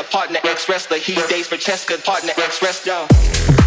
Tesla, partner ex wrestler. He dates for Cheska, partner ex wrestler.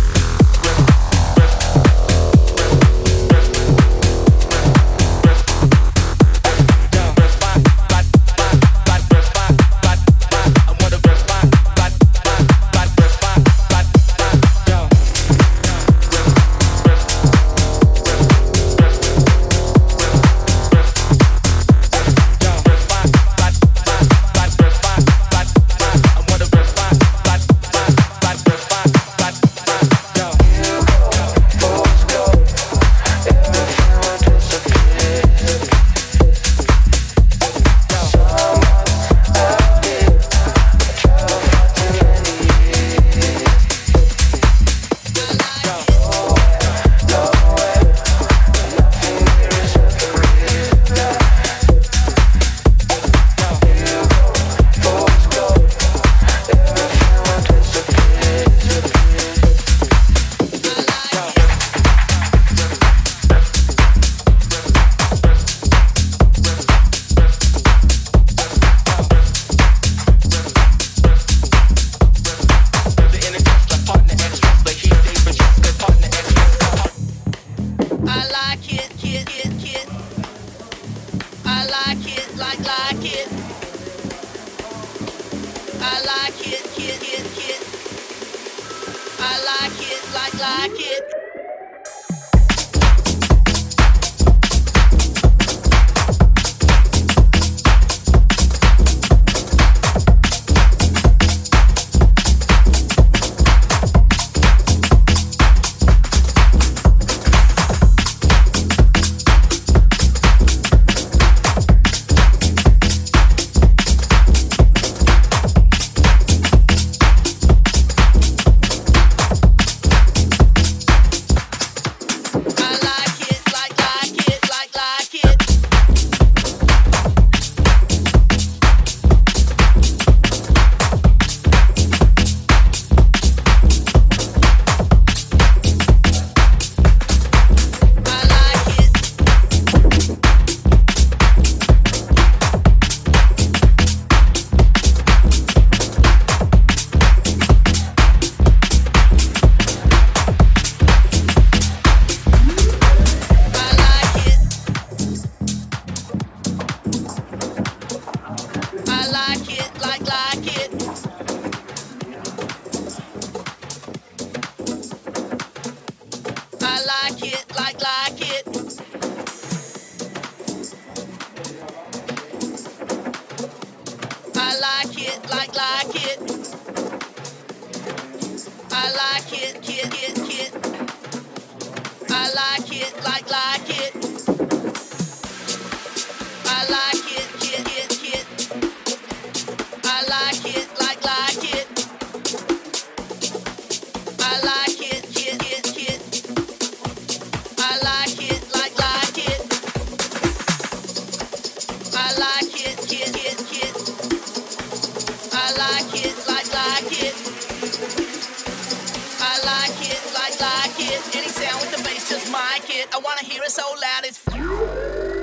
it like like it. Any sound with the bass, just mic it. I wanna hear it so loud it's.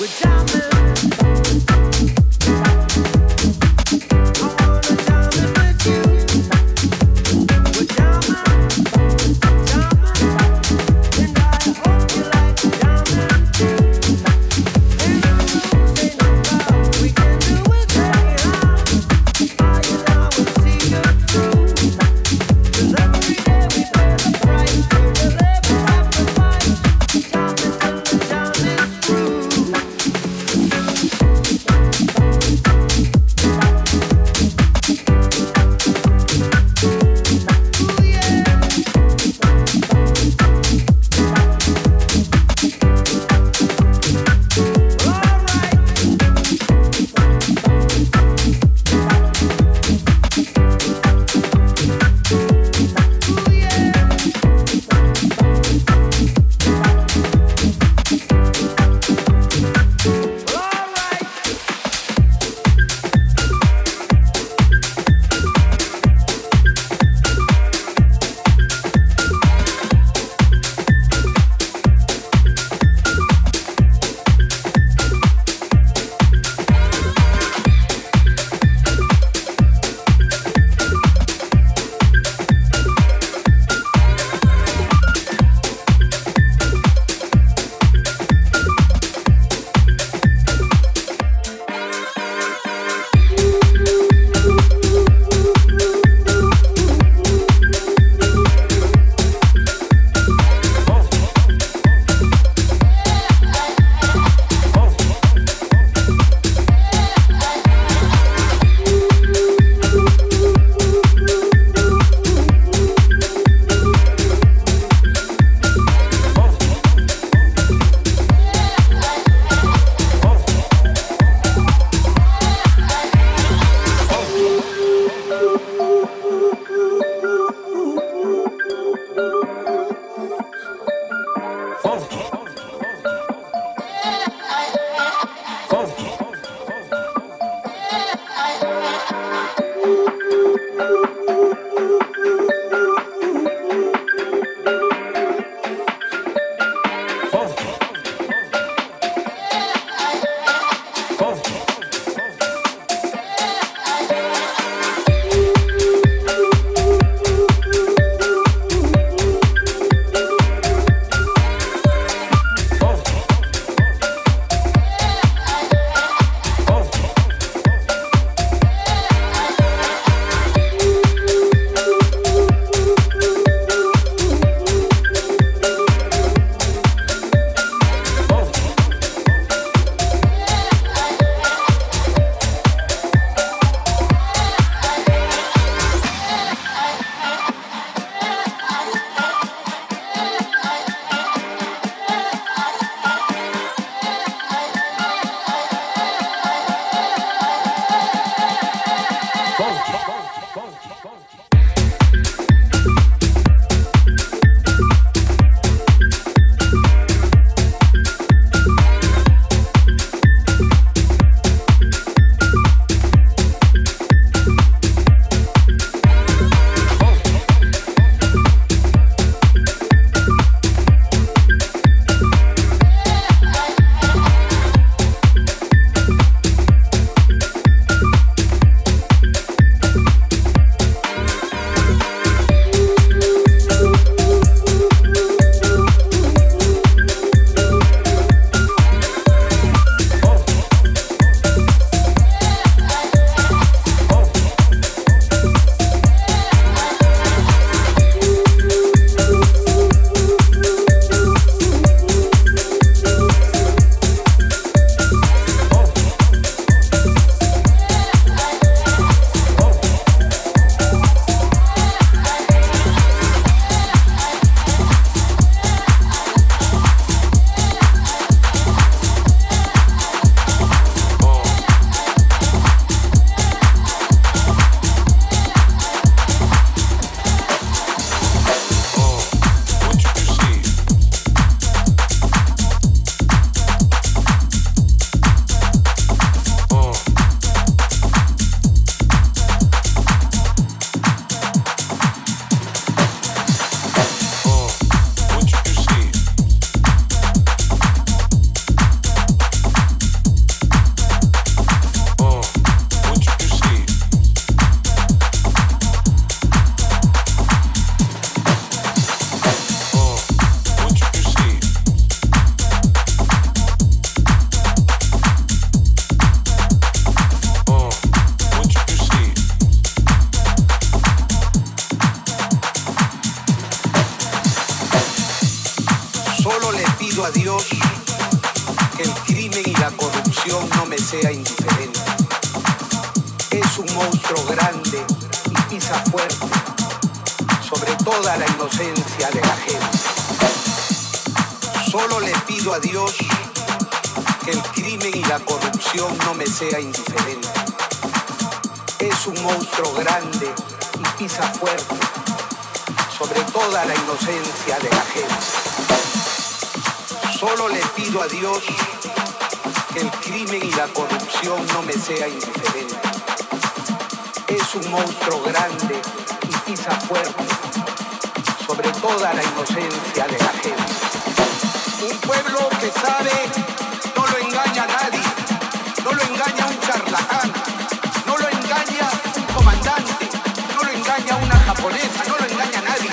We're jumping. Solo le pido a Dios que el crimen y la corrupción no me sea indiferente. Es un monstruo grande y pisa fuerte sobre toda la inocencia de la gente. Solo le pido a Dios que el crimen y la corrupción no me sea indiferente. Es un monstruo grande y pisa fuerte sobre toda la inocencia de la gente. Un pueblo que sabe no lo engaña a nadie, no lo engaña un charlatán, no lo engaña un comandante, no lo engaña una japonesa, no lo engaña a nadie.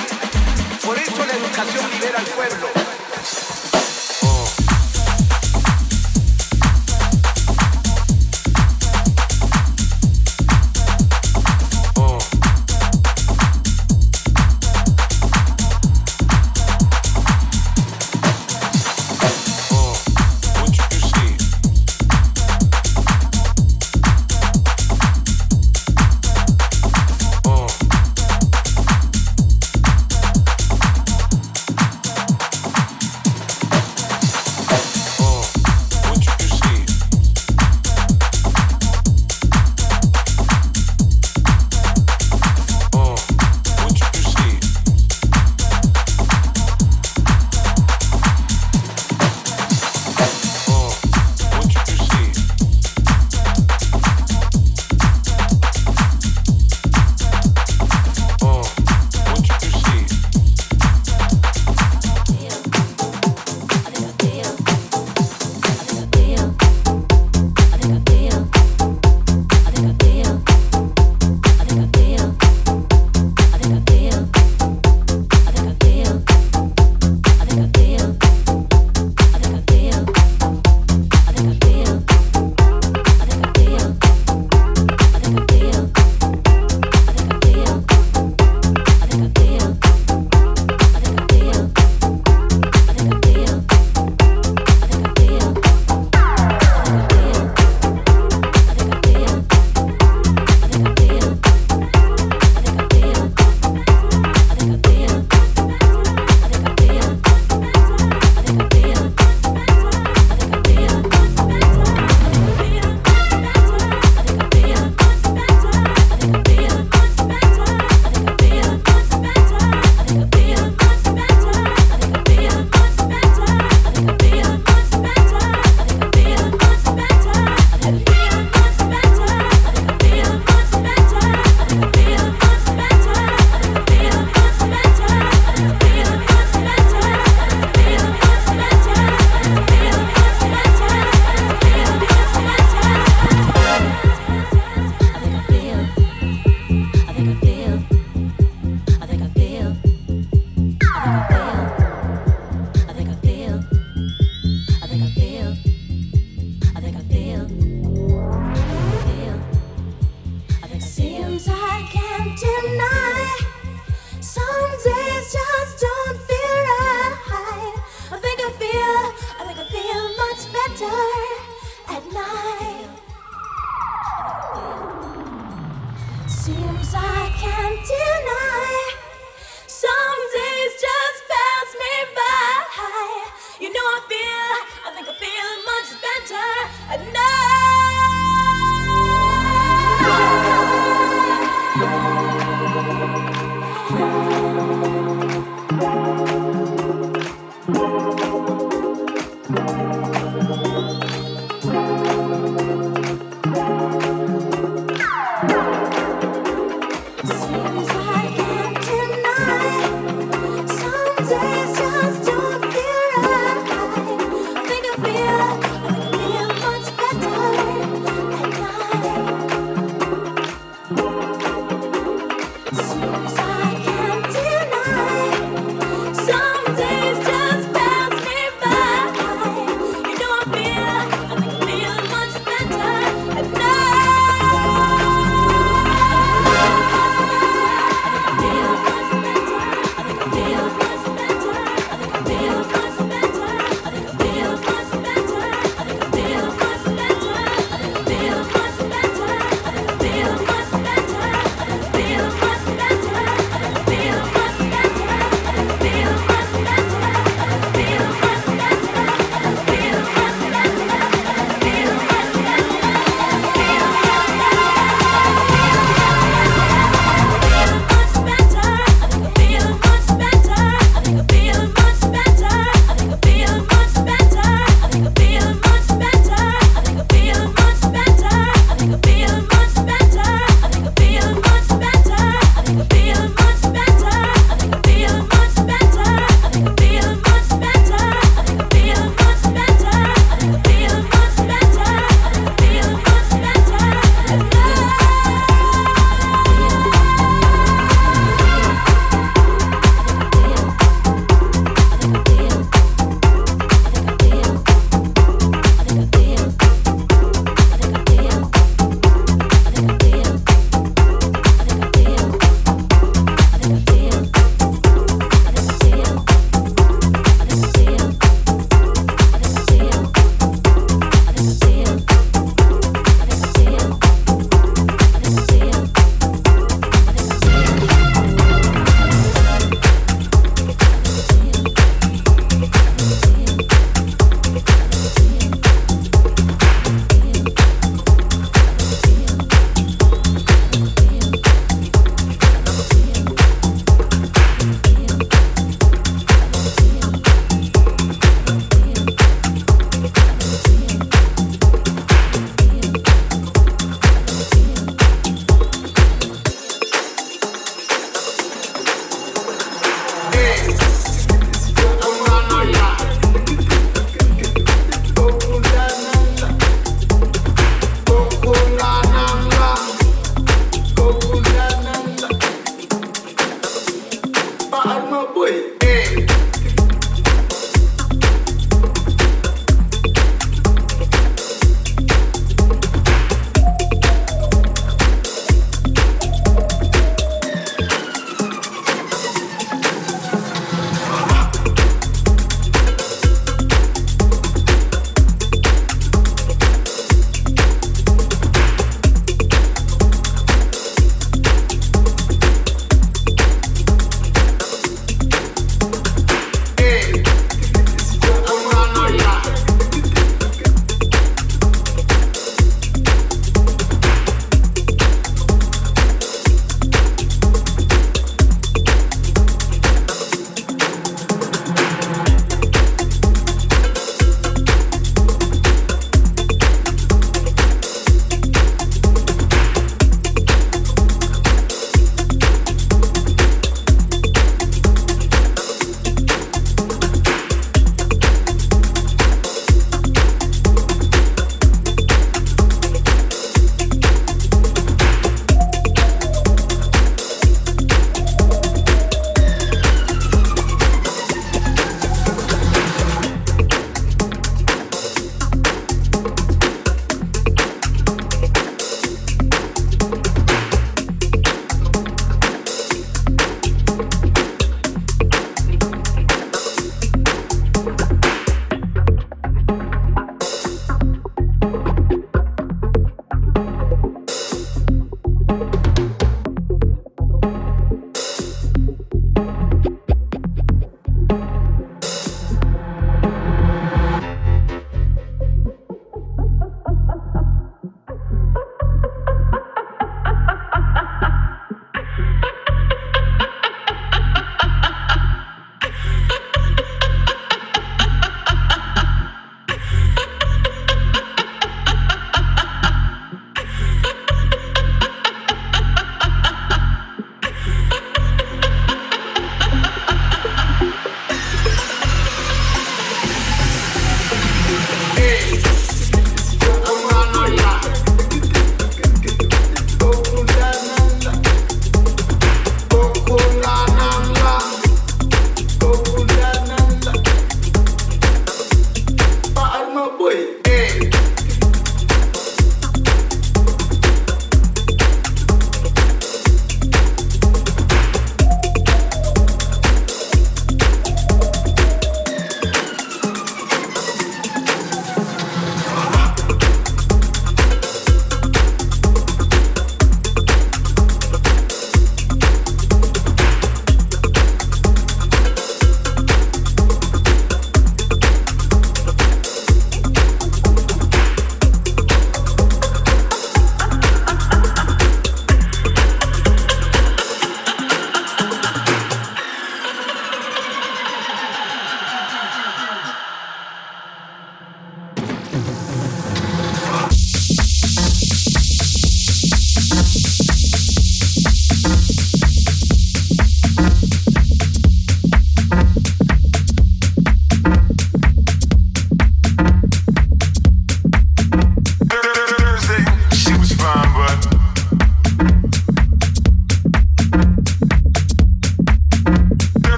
Por eso la educación libera al pueblo.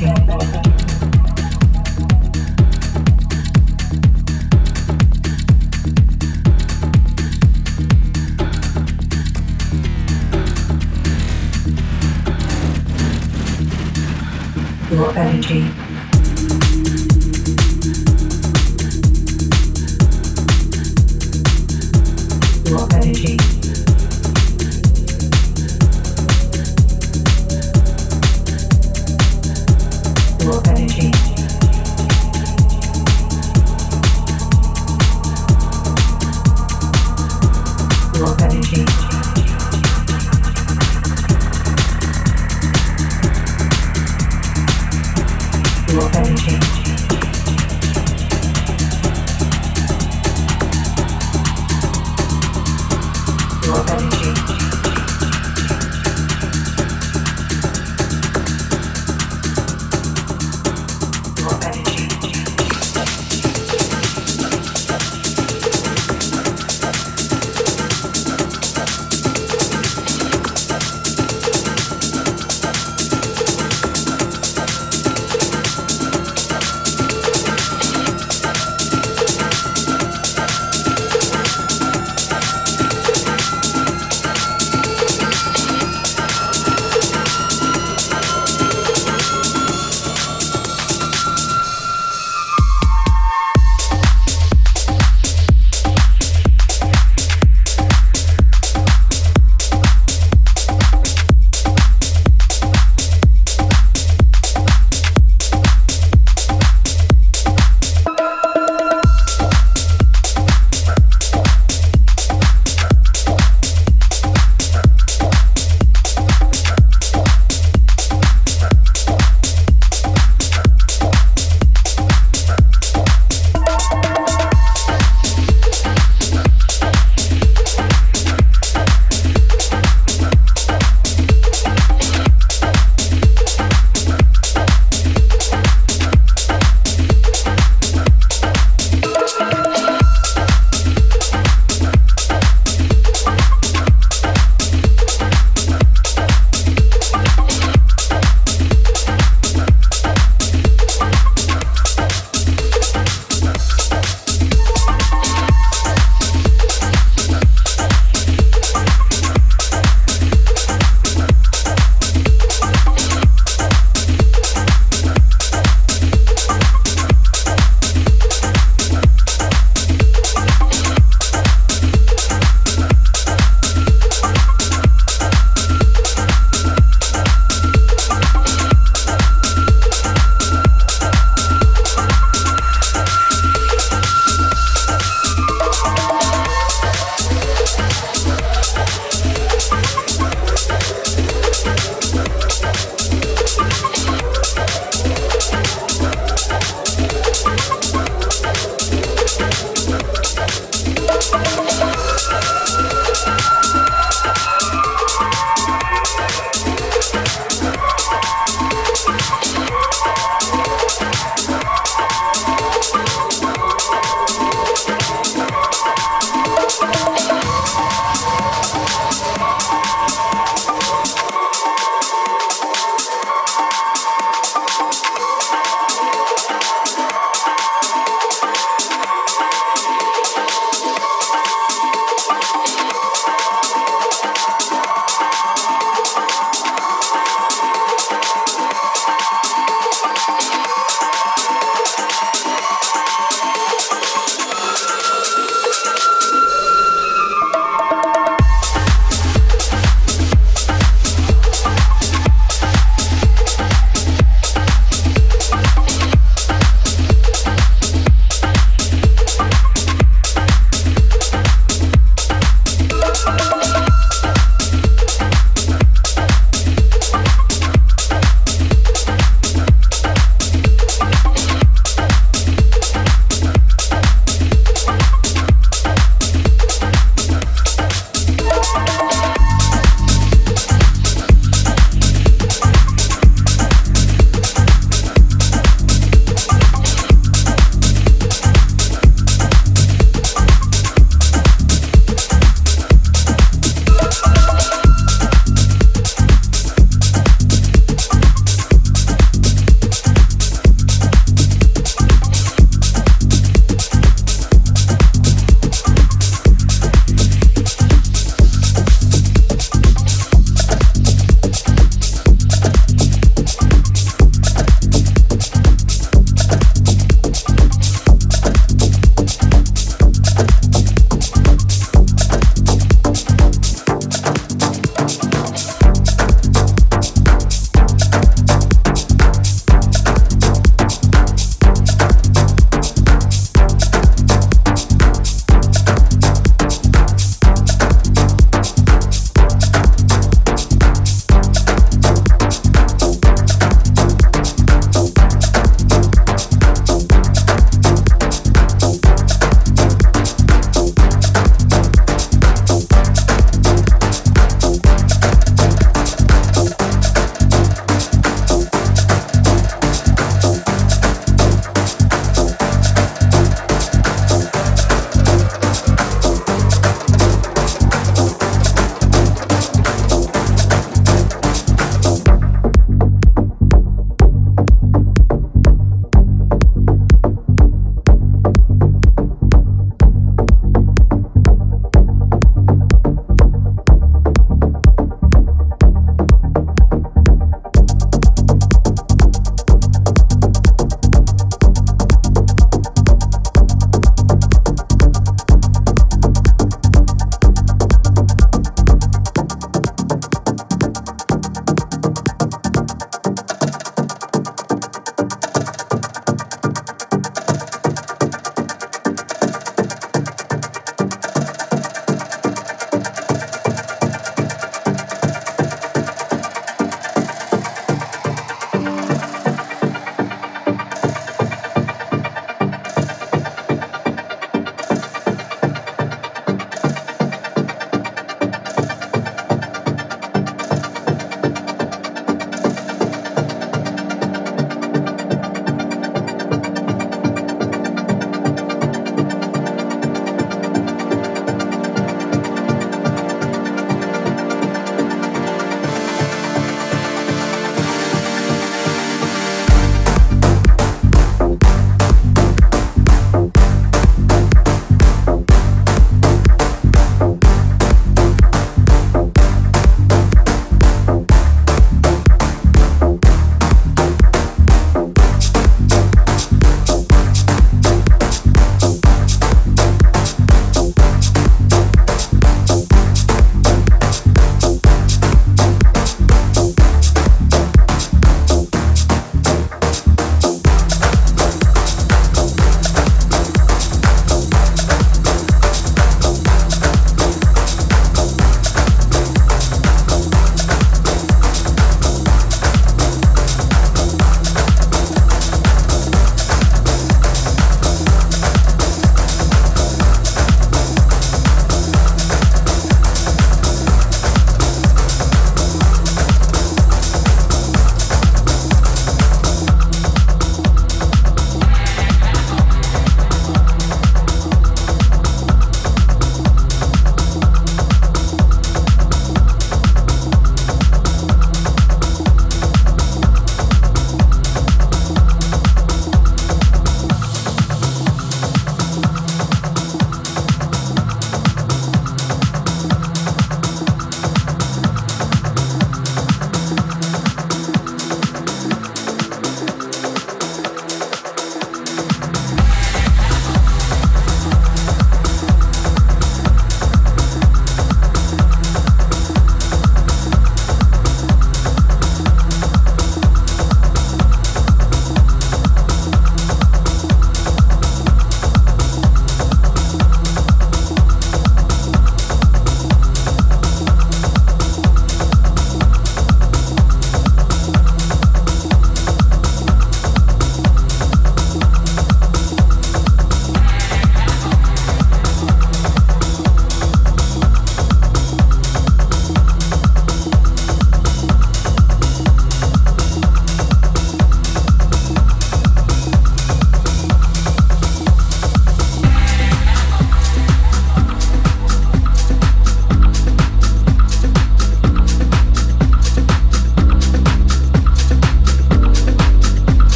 Your energy.